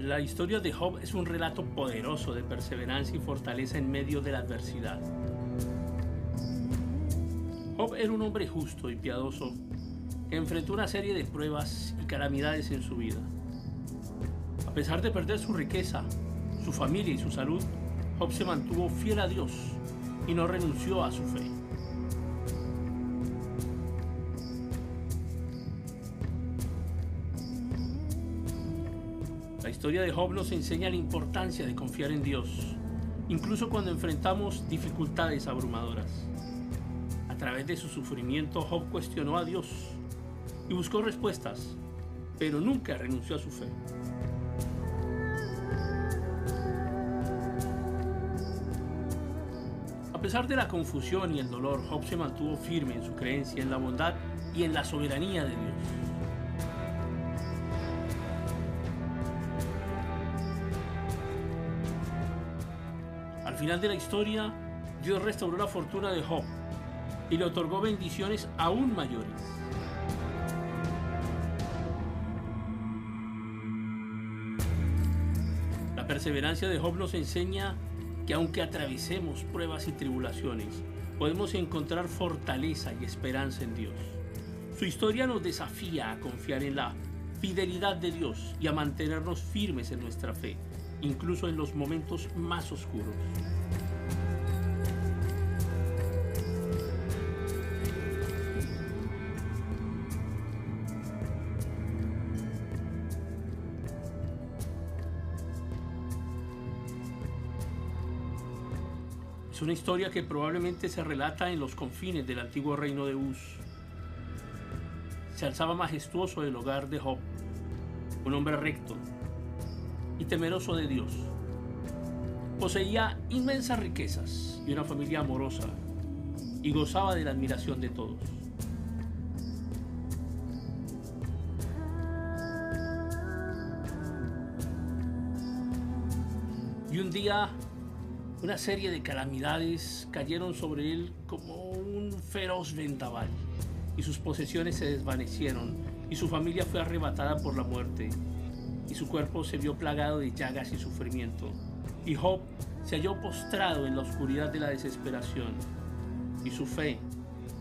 La historia de Job es un relato poderoso de perseverancia y fortaleza en medio de la adversidad. Job era un hombre justo y piadoso que enfrentó una serie de pruebas y calamidades en su vida. A pesar de perder su riqueza, su familia y su salud, Job se mantuvo fiel a Dios y no renunció a su fe. La historia de Job nos enseña la importancia de confiar en Dios, incluso cuando enfrentamos dificultades abrumadoras. A través de su sufrimiento, Job cuestionó a Dios y buscó respuestas, pero nunca renunció a su fe. A pesar de la confusión y el dolor, Job se mantuvo firme en su creencia en la bondad y en la soberanía de Dios. Final de la historia, Dios restauró la fortuna de Job y le otorgó bendiciones aún mayores. La perseverancia de Job nos enseña que aunque atravesemos pruebas y tribulaciones, podemos encontrar fortaleza y esperanza en Dios. Su historia nos desafía a confiar en la fidelidad de Dios y a mantenernos firmes en nuestra fe, incluso en los momentos más oscuros. Es una historia que probablemente se relata en los confines del antiguo reino de Uz. Se alzaba majestuoso el hogar de Job, un hombre recto y temeroso de Dios. Poseía inmensas riquezas y una familia amorosa y gozaba de la admiración de todos. Y un día una serie de calamidades cayeron sobre él como un feroz vendaval, y sus posesiones se desvanecieron, y su familia fue arrebatada por la muerte, y su cuerpo se vio plagado de llagas y sufrimiento. Y Job se halló postrado en la oscuridad de la desesperación, y su fe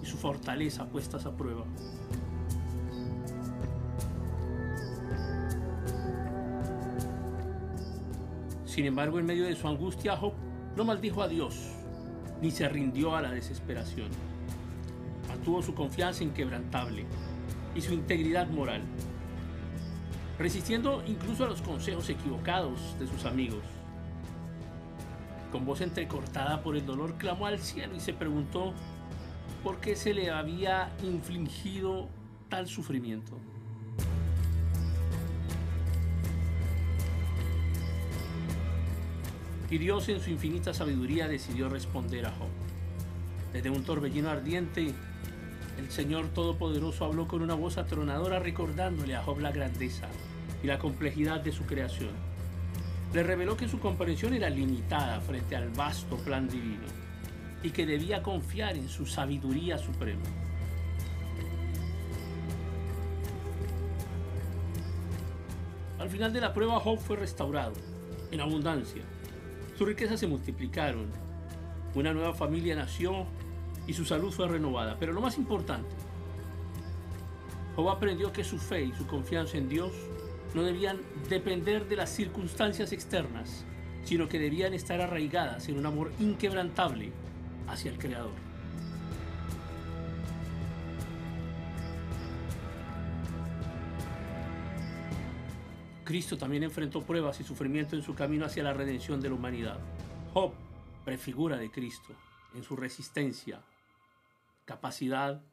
y su fortaleza puestas a prueba. Sin embargo, en medio de su angustia, Job no maldijo a Dios, ni se rindió a la desesperación. Mantuvo su confianza inquebrantable y su integridad moral, resistiendo incluso a los consejos equivocados de sus amigos. Con voz entrecortada por el dolor, clamó al cielo y se preguntó por qué se le había infligido tal sufrimiento. Y Dios en su infinita sabiduría decidió responder a Job. Desde un torbellino ardiente, el Señor Todopoderoso habló con una voz atronadora recordándole a Job la grandeza y la complejidad de su creación. Le reveló que su comprensión era limitada frente al vasto plan divino y que debía confiar en su sabiduría suprema. Al final de la prueba, Job fue restaurado en abundancia sus riquezas se multiplicaron, una nueva familia nació y su salud fue renovada. Pero lo más importante, Job aprendió que su fe y su confianza en Dios no debían depender de las circunstancias externas, sino que debían estar arraigadas en un amor inquebrantable hacia el Creador. Cristo también enfrentó pruebas y sufrimiento en su camino hacia la redención de la humanidad. Job prefigura de Cristo en su resistencia, capacidad